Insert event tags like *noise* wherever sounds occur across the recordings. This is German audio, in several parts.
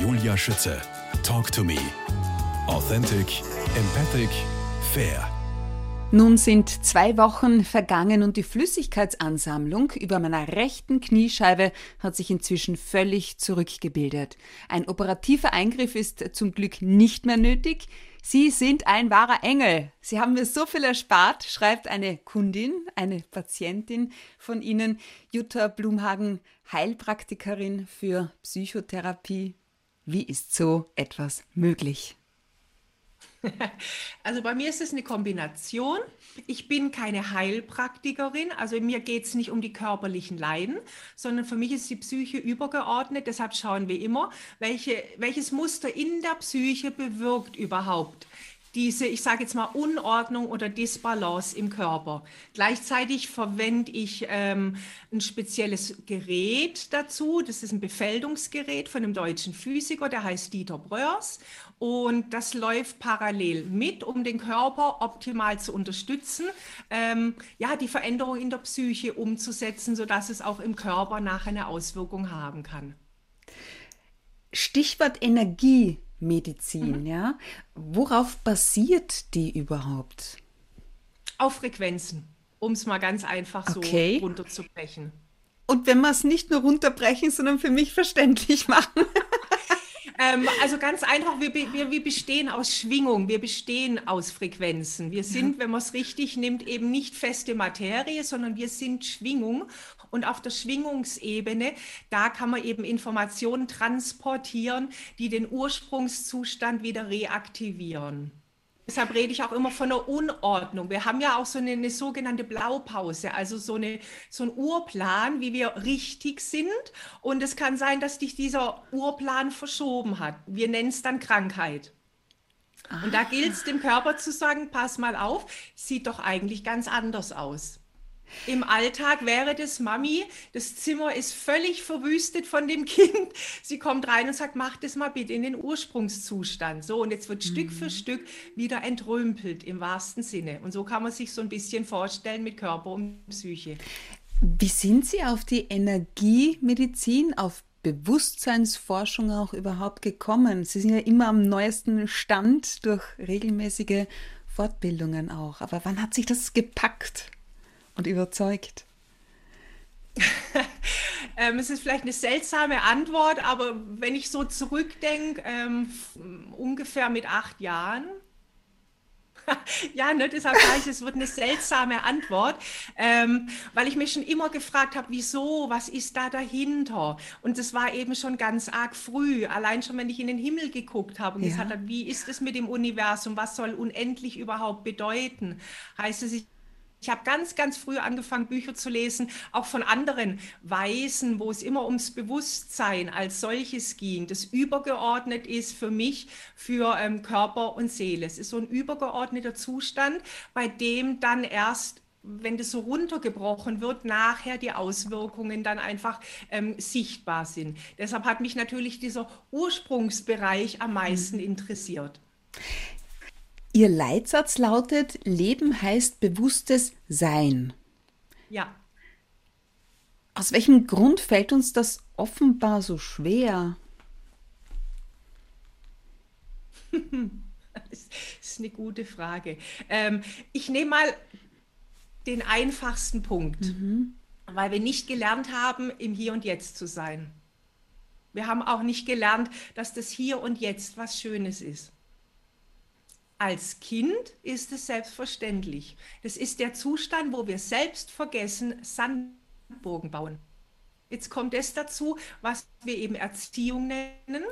Julia Schütze. Talk to me. Authentic, empathic, fair. Nun sind zwei Wochen vergangen und die Flüssigkeitsansammlung über meiner rechten Kniescheibe hat sich inzwischen völlig zurückgebildet. Ein operativer Eingriff ist zum Glück nicht mehr nötig. Sie sind ein wahrer Engel. Sie haben mir so viel erspart, schreibt eine Kundin, eine Patientin von Ihnen, Jutta Blumhagen, Heilpraktikerin für Psychotherapie. Wie ist so etwas möglich? *laughs* Also bei mir ist es eine Kombination. Ich bin keine Heilpraktikerin, also mir geht es nicht um die körperlichen Leiden, sondern für mich ist die Psyche übergeordnet. Deshalb schauen wir immer, welche, welches Muster in der Psyche bewirkt überhaupt diese, ich sage jetzt mal, Unordnung oder Disbalance im Körper. Gleichzeitig verwende ich ähm, ein spezielles Gerät dazu. Das ist ein Befeldungsgerät von einem deutschen Physiker, der heißt Dieter Bröers. Und das läuft parallel mit, um den Körper optimal zu unterstützen, ähm, ja, die Veränderung in der Psyche umzusetzen, sodass es auch im Körper nachher eine Auswirkung haben kann. Stichwort Energie. Medizin, mhm. ja. Worauf basiert die überhaupt? Auf Frequenzen, um es mal ganz einfach okay. so runterzubrechen. Und wenn wir es nicht nur runterbrechen, sondern für mich verständlich machen. *laughs* ähm, also ganz einfach, wir, wir, wir bestehen aus Schwingung, wir bestehen aus Frequenzen. Wir sind, ja. wenn man es richtig nimmt, eben nicht feste Materie, sondern wir sind Schwingung. Und auf der Schwingungsebene, da kann man eben Informationen transportieren, die den Ursprungszustand wieder reaktivieren. Deshalb rede ich auch immer von einer Unordnung. Wir haben ja auch so eine, eine, sogenannte Blaupause, also so, eine, so ein Urplan, wie wir richtig sind. Und es kann sein, dass dich dieser Urplan verschoben hat. Wir nennen es dann Krankheit. Und da gilt es dem Körper zu sagen, pass mal auf, sieht doch eigentlich ganz anders aus. Im Alltag wäre das Mami, das Zimmer ist völlig verwüstet von dem Kind. Sie kommt rein und sagt, mach das mal bitte in den Ursprungszustand. So, und jetzt wird mhm. Stück für mhm. Stück wieder entrümpelt im wahrsten Sinne. Und so kann man sich so ein bisschen vorstellen mit Körper und Psyche. Wie sind Sie auf die Energiemedizin, auf Bewusstseinsforschung auch überhaupt gekommen? Sie sind ja immer am neuesten Stand durch regelmäßige Fortbildungen auch. Aber wann hat sich das gepackt? Und überzeugt? *laughs* ähm, es ist vielleicht eine seltsame Antwort, aber wenn ich so zurückdenke, ähm, ungefähr mit acht Jahren, *laughs* ja, ne, deshalb sage ich, es wird eine seltsame Antwort, ähm, weil ich mich schon immer gefragt habe, wieso, was ist da dahinter? Und das war eben schon ganz arg früh, allein schon, wenn ich in den Himmel geguckt habe und ja. gesagt habe, wie ist es mit dem Universum, was soll unendlich überhaupt bedeuten? Heißt es, ich ich habe ganz, ganz früh angefangen, Bücher zu lesen, auch von anderen Weisen, wo es immer ums Bewusstsein als solches ging, das übergeordnet ist für mich, für ähm, Körper und Seele. Es ist so ein übergeordneter Zustand, bei dem dann erst wenn das so runtergebrochen wird, nachher die Auswirkungen dann einfach ähm, sichtbar sind. Deshalb hat mich natürlich dieser Ursprungsbereich am meisten mhm. interessiert. Ihr Leitsatz lautet, Leben heißt bewusstes Sein. Ja. Aus welchem Grund fällt uns das offenbar so schwer? *laughs* das ist eine gute Frage. Ähm, ich nehme mal den einfachsten Punkt, mhm. weil wir nicht gelernt haben, im Hier und Jetzt zu sein. Wir haben auch nicht gelernt, dass das Hier und Jetzt was Schönes ist. Als Kind ist es selbstverständlich. Das ist der Zustand, wo wir selbst vergessen, Sandburgen bauen. Jetzt kommt es dazu, was wir eben Erziehung nennen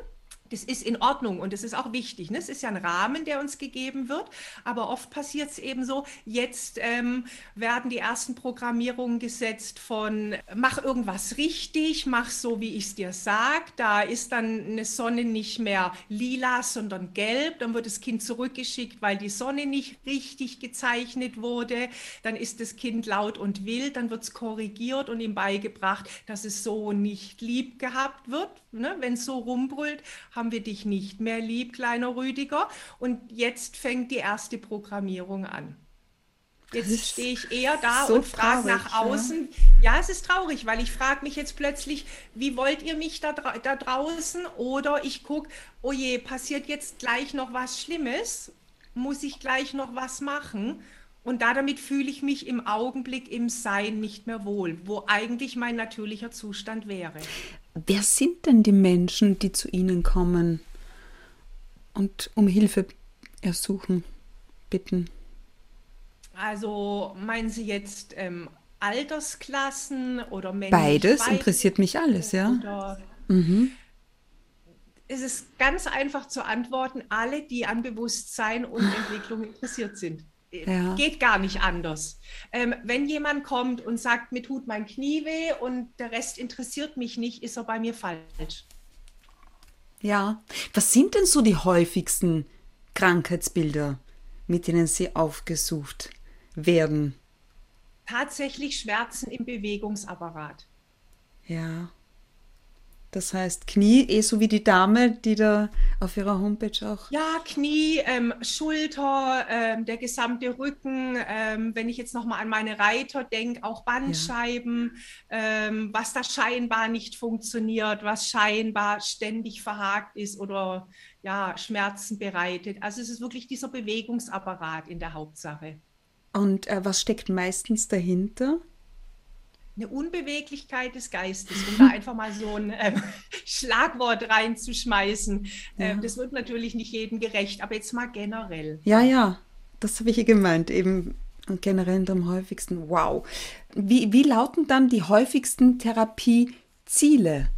das ist in Ordnung und das ist auch wichtig. Ne? Es ist ja ein Rahmen, der uns gegeben wird, aber oft passiert es eben so, jetzt ähm, werden die ersten Programmierungen gesetzt von mach irgendwas richtig, mach so, wie ich es dir sage. Da ist dann eine Sonne nicht mehr lila, sondern gelb. Dann wird das Kind zurückgeschickt, weil die Sonne nicht richtig gezeichnet wurde. Dann ist das Kind laut und wild, dann wird es korrigiert und ihm beigebracht, dass es so nicht lieb gehabt wird. Ne? Wenn es so rumbrüllt, haben wir dich nicht mehr lieb, kleiner Rüdiger. Und jetzt fängt die erste Programmierung an. Jetzt stehe ich eher da so und frage nach außen. Ja. ja. es ist traurig, weil ich frage mich jetzt plötzlich, wie wollt ihr mich da, da draußen? Oder ich gucke, oh je, passiert jetzt gleich noch was Schlimmes? Muss ich gleich noch was machen? Und da damit fühle ich mich im Augenblick im Sein nicht mehr wohl, wo eigentlich mein natürlicher Zustand wäre. Wer sind denn die Menschen, die zu Ihnen kommen und um Hilfe ersuchen, bitten? Also meinen Sie jetzt ähm, Altersklassen oder Menschen? Beides interessiert mich alles, ja. Mhm. Es ist ganz einfach zu antworten, alle, die an Bewusstsein und *laughs* Entwicklung interessiert sind. Ja. Geht gar nicht anders. Ähm, wenn jemand kommt und sagt, mir tut mein Knie weh und der Rest interessiert mich nicht, ist er bei mir falsch. Ja. Was sind denn so die häufigsten Krankheitsbilder, mit denen Sie aufgesucht werden? Tatsächlich Schmerzen im Bewegungsapparat. Ja. Das heißt Knie, eh so wie die Dame, die da auf ihrer Homepage auch. Ja, Knie, ähm, Schulter, ähm, der gesamte Rücken. Ähm, wenn ich jetzt nochmal an meine Reiter denke, auch Bandscheiben, ja. Ähm, was da scheinbar nicht funktioniert, was scheinbar ständig verhakt ist oder ja, Schmerzen bereitet. Also es ist wirklich dieser Bewegungsapparat in der Hauptsache. Und äh, was steckt meistens dahinter? Eine Unbeweglichkeit des Geistes, um da *laughs* einfach mal so ein ähm, Schlagwort reinzuschmeißen. Ja. Ähm, das wird natürlich nicht jedem gerecht, aber jetzt mal generell. Ja, ja, das habe ich hier gemeint, eben generell am häufigsten. Wow. Wie, wie lauten dann die häufigsten Therapieziele?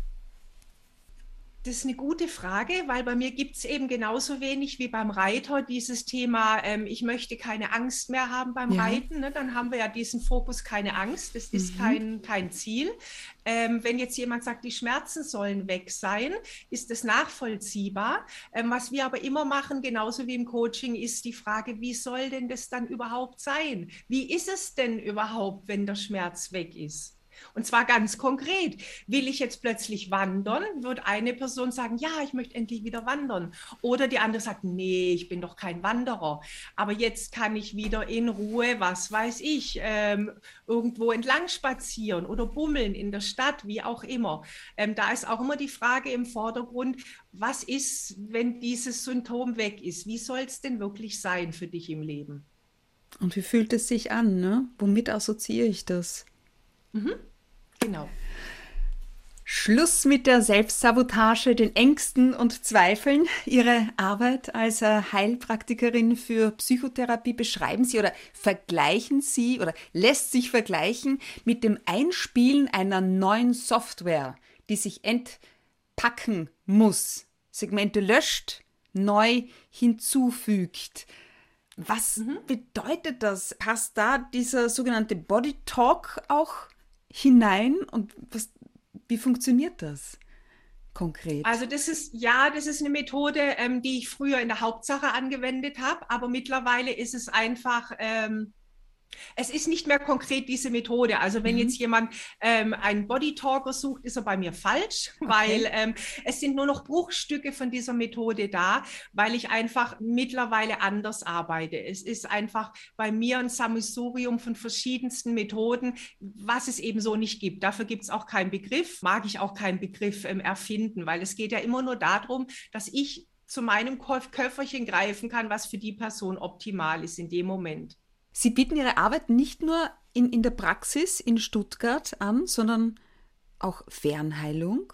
Das ist eine gute Frage, weil bei mir gibt es eben genauso wenig wie beim Reiter dieses Thema, ähm, ich möchte keine Angst mehr haben beim ja. Reiten. Ne? Dann haben wir ja diesen Fokus, keine Angst, das ist mhm. kein, kein Ziel. Ähm, wenn jetzt jemand sagt, die Schmerzen sollen weg sein, ist das nachvollziehbar. Ähm, was wir aber immer machen, genauso wie im Coaching, ist die Frage, wie soll denn das dann überhaupt sein? Wie ist es denn überhaupt, wenn der Schmerz weg ist? Und zwar ganz konkret. Will ich jetzt plötzlich wandern, wird eine Person sagen, ja, ich möchte endlich wieder wandern. Oder die andere sagt, nee, ich bin doch kein Wanderer. Aber jetzt kann ich wieder in Ruhe, was weiß ich, ähm, irgendwo entlang spazieren oder bummeln in der Stadt, wie auch immer. Ähm, da ist auch immer die Frage im Vordergrund, was ist, wenn dieses Symptom weg ist? Wie soll es denn wirklich sein für dich im Leben? Und wie fühlt es sich an? Ne? Womit assoziiere ich das? Mhm. Genau. Schluss mit der Selbstsabotage, den Ängsten und Zweifeln. Ihre Arbeit als Heilpraktikerin für Psychotherapie beschreiben Sie oder vergleichen Sie oder lässt sich vergleichen mit dem Einspielen einer neuen Software, die sich entpacken muss, Segmente löscht, neu hinzufügt. Was mhm. bedeutet das? Passt da dieser sogenannte Body Talk auch hinein und was, wie funktioniert das? Konkret. Also das ist ja, das ist eine Methode, ähm, die ich früher in der Hauptsache angewendet habe, aber mittlerweile ist es einfach ähm, es ist nicht mehr konkret diese Methode. Also wenn mhm. jetzt jemand ähm, einen Body Talker sucht, ist er bei mir falsch, *laughs* okay. weil ähm, es sind nur noch Bruchstücke von dieser Methode da, weil ich einfach mittlerweile anders arbeite. Es ist einfach bei mir ein Sammelsurium von verschiedensten Methoden, was es eben so nicht gibt. Dafür gibt es auch keinen Begriff, mag ich auch keinen Begriff ähm, erfinden, weil es geht ja immer nur darum, dass ich zu meinem Köfferchen greifen kann, was für die Person optimal ist in dem Moment. Sie bieten Ihre Arbeit nicht nur in, in der Praxis in Stuttgart an, sondern auch Fernheilung.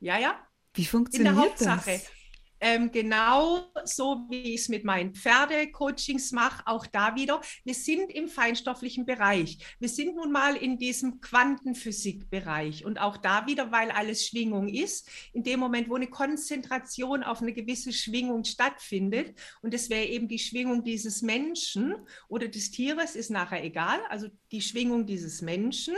Ja, ja. Wie funktioniert in der Hauptsache. das? Ähm, genau so, wie ich es mit meinen Pferdecoachings mache, auch da wieder. Wir sind im feinstofflichen Bereich. Wir sind nun mal in diesem Quantenphysikbereich. Und auch da wieder, weil alles Schwingung ist, in dem Moment, wo eine Konzentration auf eine gewisse Schwingung stattfindet, und das wäre eben die Schwingung dieses Menschen oder des Tieres, ist nachher egal, also die Schwingung dieses Menschen,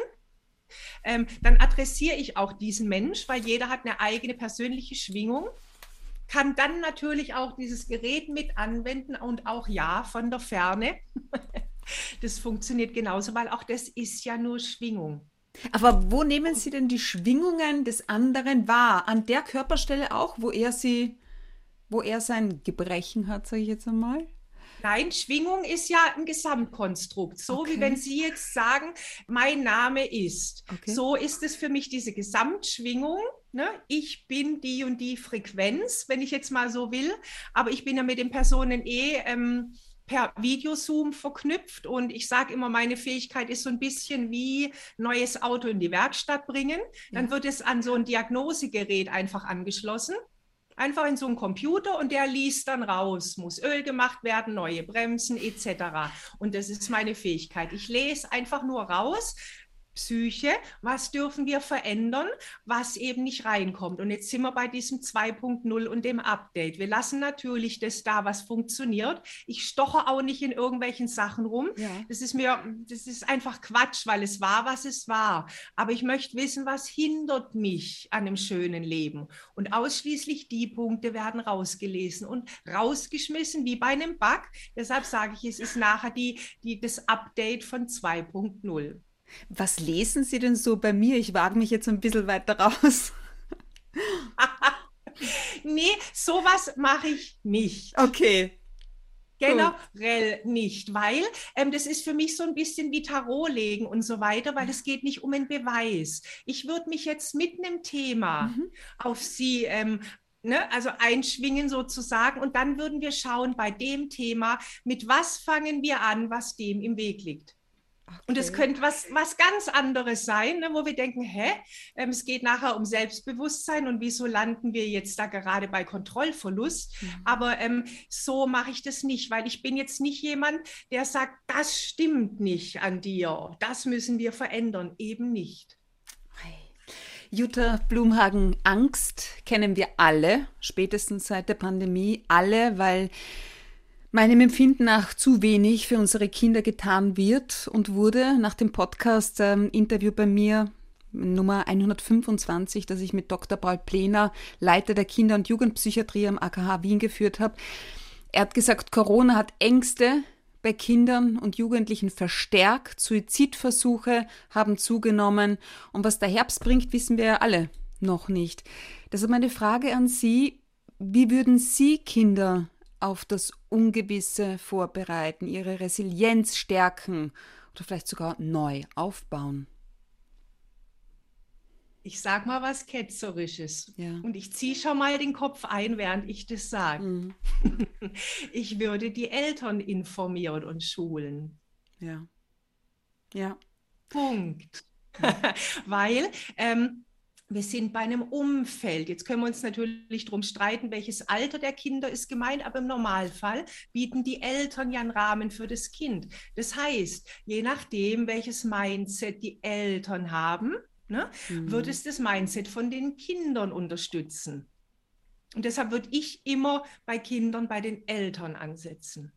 ähm, dann adressiere ich auch diesen Mensch, weil jeder hat eine eigene persönliche Schwingung kann dann natürlich auch dieses Gerät mit anwenden und auch ja von der Ferne. *laughs* Das funktioniert genauso, weil auch das ist ja nur Schwingung. Aber wo nehmen Sie denn die Schwingungen des anderen wahr? An der Körperstelle auch, wo er sie, wo er sein Gebrechen hat, sage ich jetzt einmal? Nein, Schwingung ist ja ein Gesamtkonstrukt. So okay. wie wenn Sie jetzt sagen, mein Name ist. Okay. So ist es für mich diese Gesamtschwingung. Ne? Ich bin die und die Frequenz, wenn ich jetzt mal so will. Aber ich bin ja mit den Personen eh ähm, per Videozoom verknüpft und ich sage immer, meine Fähigkeit ist so ein bisschen wie neues Auto in die Werkstatt bringen. Dann ja. wird es an so ein Diagnosegerät einfach angeschlossen einfach in so einen Computer und der liest dann raus, muss Öl gemacht werden, neue Bremsen etc. Und das ist meine Fähigkeit. Ich lese einfach nur raus, Psyche, was dürfen wir verändern, was eben nicht reinkommt. Und jetzt sind wir bei diesem 2.0 und dem Update. Wir lassen natürlich das da, was funktioniert. Ich stoche auch nicht in irgendwelchen Sachen rum. Ja. Das ist mir, das ist einfach Quatsch, weil es war, was es war. Aber ich möchte wissen, was hindert mich an einem schönen Leben. Und ausschließlich die Punkte werden rausgelesen und rausgeschmissen, wie bei einem Bug. Deshalb sage ich, es ist nachher die, die, das Update von 2.0. Was lesen Sie denn so bei mir? Ich wage mich jetzt ein bisschen weiter raus. *laughs* nee, sowas mache ich nicht. Okay. Generell nicht, weil ähm, das ist für mich so ein bisschen wie Tarot legen und so weiter, weil es geht nicht um einen Beweis. Ich würde mich jetzt mit einem Thema mhm. auf Sie ähm, Ne, also einschwingen sozusagen. Und dann würden wir schauen bei dem Thema, mit was fangen wir an, was dem im Weg liegt. Okay. Und es könnte was, was ganz anderes sein, ne, wo wir denken, hä, ähm, es geht nachher um Selbstbewusstsein und wieso landen wir jetzt da gerade bei Kontrollverlust? Mhm. Aber ähm, so mache ich das nicht, weil ich bin jetzt nicht jemand, der sagt, das stimmt nicht an dir, das müssen wir verändern, eben nicht. Jutta Blumhagen, Angst kennen wir alle, spätestens seit der Pandemie, alle, weil meinem Empfinden nach zu wenig für unsere Kinder getan wird und wurde nach dem Podcast-Interview ähm, bei mir Nummer 125, das ich mit Dr. Paul Plener, Leiter der Kinder- und Jugendpsychiatrie am AKH Wien geführt habe. Er hat gesagt, Corona hat Ängste bei Kindern und Jugendlichen verstärkt, Suizidversuche haben zugenommen und was der Herbst bringt, wissen wir ja alle noch nicht. Deshalb meine Frage an Sie, wie würden Sie Kinder auf das Ungewisse vorbereiten, ihre Resilienz stärken oder vielleicht sogar neu aufbauen? Ich sag mal was Ketzerisches. Ja. Und ich ziehe schon mal den Kopf ein, während ich das sage. Mhm. *laughs* Ich würde die Eltern informieren und schulen. Ja. Ja. Punkt. *laughs* Weil ähm, wir sind bei einem Umfeld. Jetzt können wir uns natürlich darum streiten, welches Alter der Kinder ist gemeint, aber im Normalfall bieten die Eltern ja einen Rahmen für das Kind. Das heißt, je nachdem, welches Mindset die Eltern haben, ne, mhm. wird es das Mindset von den Kindern unterstützen. Und deshalb würde ich immer bei Kindern bei den Eltern ansetzen.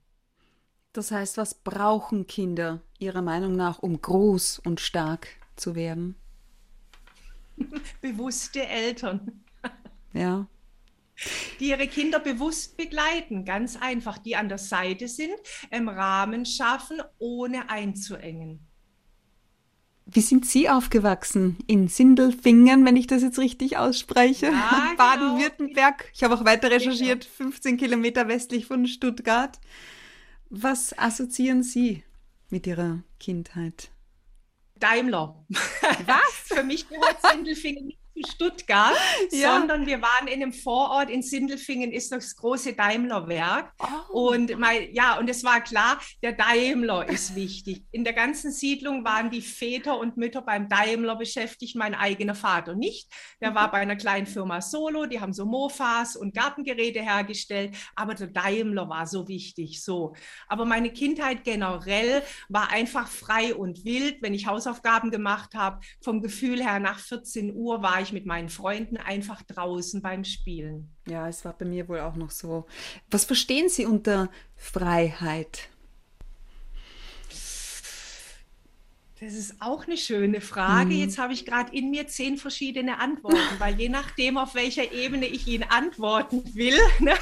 Das heißt, was brauchen Kinder Ihrer Meinung nach, um groß und stark zu werden? *laughs* bewusste Eltern. Ja. Die ihre Kinder bewusst begleiten, ganz einfach, die an der Seite sind, im Rahmen schaffen, ohne einzuengen. Wie sind Sie aufgewachsen? In Sindelfingen, wenn ich das jetzt richtig ausspreche. Ja, *laughs* genau. Baden-Württemberg. Ich habe auch weiter recherchiert, 15 Kilometer westlich von Stuttgart. Was assoziieren Sie mit Ihrer Kindheit? Daimler. Was? *laughs* Für mich gehört Sindelfingen nicht zu Stuttgart, *laughs* ja. sondern wir waren in einem Vorort in Sindelfingen, ist das große Daimler-Werk. Oh. Und mein, ja, und es war klar, der Daimler ist wichtig. In der ganzen Siedlung waren die Väter und Mütter beim Daimler beschäftigt, mein eigener Vater nicht. Der war mhm. bei einer kleinen Firma Solo, die haben so Mofas und Gartengeräte hergestellt, aber der Daimler war so wichtig. So. Aber meine Kindheit generell war einfach frei und wild, wenn ich Hausaufgaben gemacht habe. Vom Gefühl her, nach 14 Uhr war ich mit meinen Freunden einfach draußen beim Spielen. Ja, es war bei mir wohl auch noch so. Was verstehen Sie unter Freiheit? Das ist auch eine schöne Frage. Mhm. Jetzt habe ich gerade in mir zehn verschiedene Antworten, weil je nachdem, auf welcher Ebene ich Ihnen antworten will, *laughs* ne,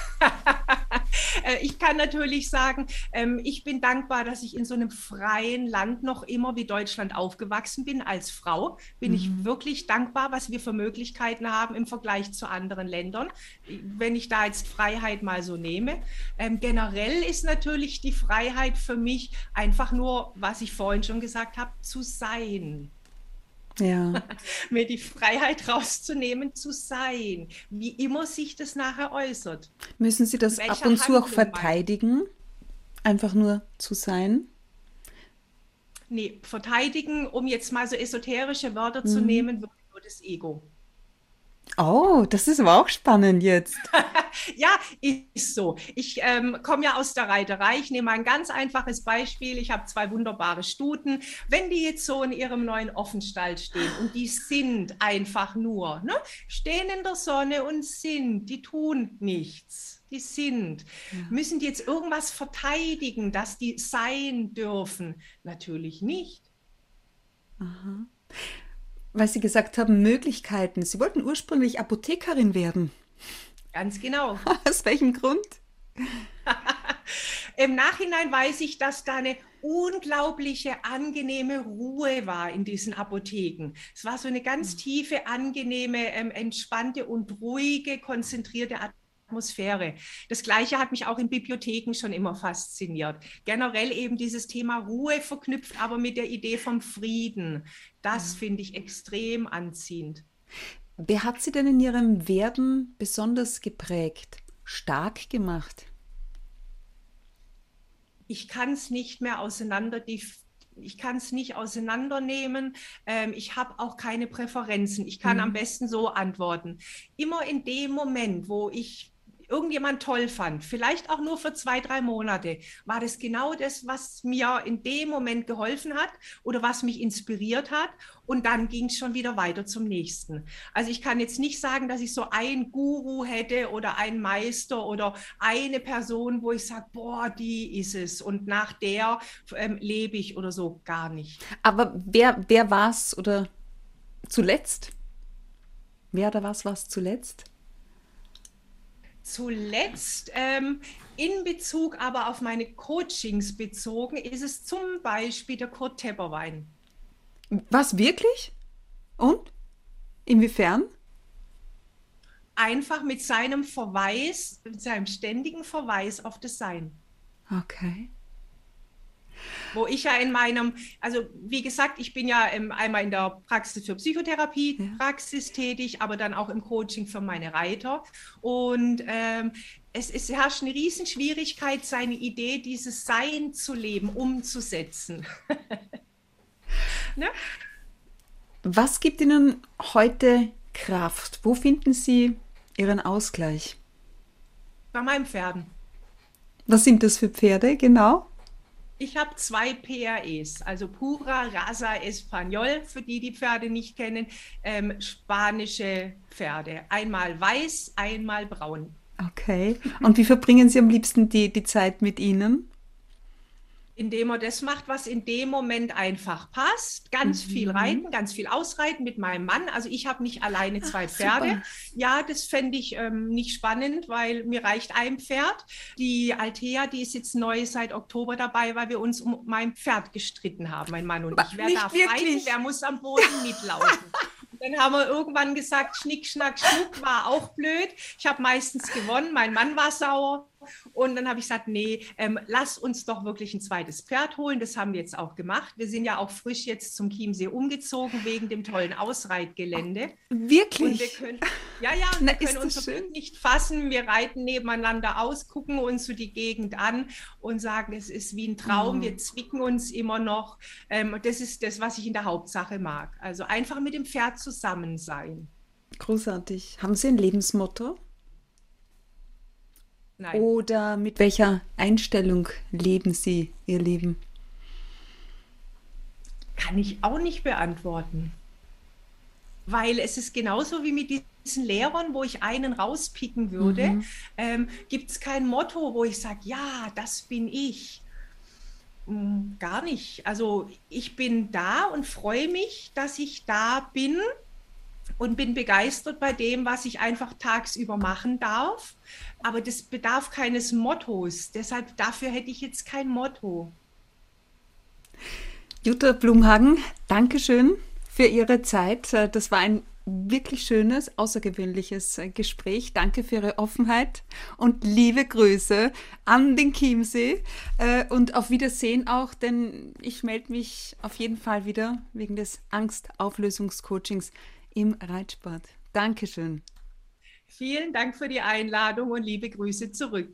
ich kann natürlich sagen, ähm, ich bin dankbar, dass ich in so einem freien Land noch immer wie Deutschland aufgewachsen bin. Als Frau bin mhm. ich wirklich dankbar, was wir für Möglichkeiten haben im Vergleich zu anderen Ländern. Wenn ich da jetzt Freiheit mal so nehme. Ähm, generell ist natürlich die Freiheit für mich einfach nur, was ich vorhin schon gesagt habe, zu sein. Ja. *laughs* mir die Freiheit rauszunehmen, zu sein, wie immer sich das nachher äußert. Müssen Sie das ab und zu auch verteidigen? Einfach nur zu sein? Nee, verteidigen, um jetzt mal so esoterische Wörter mhm. zu nehmen, wirklich nur das Ego. Oh, das ist aber auch spannend jetzt. *laughs* ja, ist so. Ich ähm, komme ja aus der Reiterei. Ich nehme ein ganz einfaches Beispiel. Ich habe zwei wunderbare Stuten. Wenn die jetzt so in ihrem neuen Offenstall stehen und die sind einfach nur, ne, stehen in der Sonne und sind, die tun nichts. Die sind. Ja. Müssen die jetzt irgendwas verteidigen, dass die sein dürfen? Natürlich nicht. Aha weil Sie gesagt haben, Möglichkeiten. Sie wollten ursprünglich Apothekerin werden. Ganz genau. *laughs* Aus welchem Grund? Im Nachhinein weiß ich, dass da eine unglaubliche, angenehme Ruhe war in diesen Apotheken. Es war so eine ganz tiefe, angenehme, ähm, entspannte und ruhige, konzentrierte Atmosphäre. Das Gleiche hat mich auch in Bibliotheken schon immer fasziniert. Generell eben dieses Thema Ruhe verknüpft, aber mit der Idee vom Frieden. Das ja. finde ich extrem anziehend. Wer hat Sie denn in Ihrem Werden besonders geprägt, stark gemacht? Ich kann es nicht mehr auseinander ich kann es nicht auseinandernehmen. Ähm, ich habe auch keine Präferenzen. Ich kann mhm. am besten so antworten. Immer in dem Moment, wo ich irgendjemand toll fand, vielleicht auch nur für zwei, drei Monate, war das genau das, was mir in dem Moment geholfen hat oder was mich inspiriert hat. Und dann ging es schon wieder weiter zum nächsten. Also ich kann jetzt nicht sagen, dass ich so ein Guru hätte oder einen Meister oder eine Person, wo ich sage, boah, die ist es. Und nach der ähm, lebe ich oder so gar nicht. Aber wer, wer war es oder zuletzt? Wer oder was war es zuletzt? Zuletzt ähm, in Bezug aber auf meine Coachings bezogen, ist es zum Beispiel der Kurt Tepperwein. Was wirklich? Und? Inwiefern? Einfach mit seinem Verweis, mit seinem ständigen Verweis auf das Sein. Okay wo ich ja in meinem, also wie gesagt, ich bin ja im, einmal in der Praxis für Psychotherapie ja. Praxis tätig, aber dann auch im Coaching für meine Reiter. Und ähm, es, es herrscht eine Riesenschwierigkeit, seine Idee, dieses Sein zu leben, umzusetzen. *laughs* ne? Was gibt Ihnen heute Kraft? Wo finden Sie Ihren Ausgleich? Bei meinen Pferden. Was sind das für Pferde genau? Ich habe zwei PREs, also Pura Raza Español, für die die Pferde nicht kennen, ähm, spanische Pferde. Einmal weiß, einmal braun. Okay. Und wie verbringen Sie am liebsten die, die Zeit mit ihnen? Indem er das macht, was in dem Moment einfach passt. Ganz mhm. viel reiten, ganz viel ausreiten mit meinem Mann. Also ich habe nicht alleine zwei Ach, Pferde. Super. Ja, das fände ich ähm, nicht spannend, weil mir reicht ein Pferd. Die Altea, die ist jetzt neu seit Oktober dabei, weil wir uns um mein Pferd gestritten haben, mein Mann und ich. Wer darf reiten, wer muss am Boden *laughs* mitlaufen. Dann haben wir irgendwann gesagt, Schnick, Schnack, Schnuck war auch blöd. Ich habe meistens gewonnen, mein Mann war sauer. Und dann habe ich gesagt, nee, ähm, lass uns doch wirklich ein zweites Pferd holen. Das haben wir jetzt auch gemacht. Wir sind ja auch frisch jetzt zum Chiemsee umgezogen wegen dem tollen Ausreitgelände. Wirklich? Und wir können, ja, ja, wir Na, können uns nicht fassen. Wir reiten nebeneinander aus, gucken uns so die Gegend an und sagen, es ist wie ein Traum. Oh. Wir zwicken uns immer noch. Ähm, das ist das, was ich in der Hauptsache mag. Also einfach mit dem Pferd zusammen sein. Großartig. Haben Sie ein Lebensmotto? Nein. Oder mit welcher Einstellung leben Sie Ihr Leben? Kann ich auch nicht beantworten. Weil es ist genauso wie mit diesen Lehrern, wo ich einen rauspicken würde, mhm. ähm, gibt es kein Motto, wo ich sage, ja, das bin ich. Hm, gar nicht. Also ich bin da und freue mich, dass ich da bin und bin begeistert bei dem, was ich einfach tagsüber machen darf. Aber das bedarf keines Mottos. Deshalb dafür hätte ich jetzt kein Motto. Jutta Blumhagen, Dankeschön für Ihre Zeit. Das war ein wirklich schönes, außergewöhnliches Gespräch. Danke für Ihre Offenheit und liebe Grüße an den Chiemsee äh, und auf Wiedersehen auch, denn ich melde mich auf jeden Fall wieder wegen des Angstauflösungscoachings im Reitsport. Dankeschön. Vielen Dank für die Einladung und liebe Grüße zurück.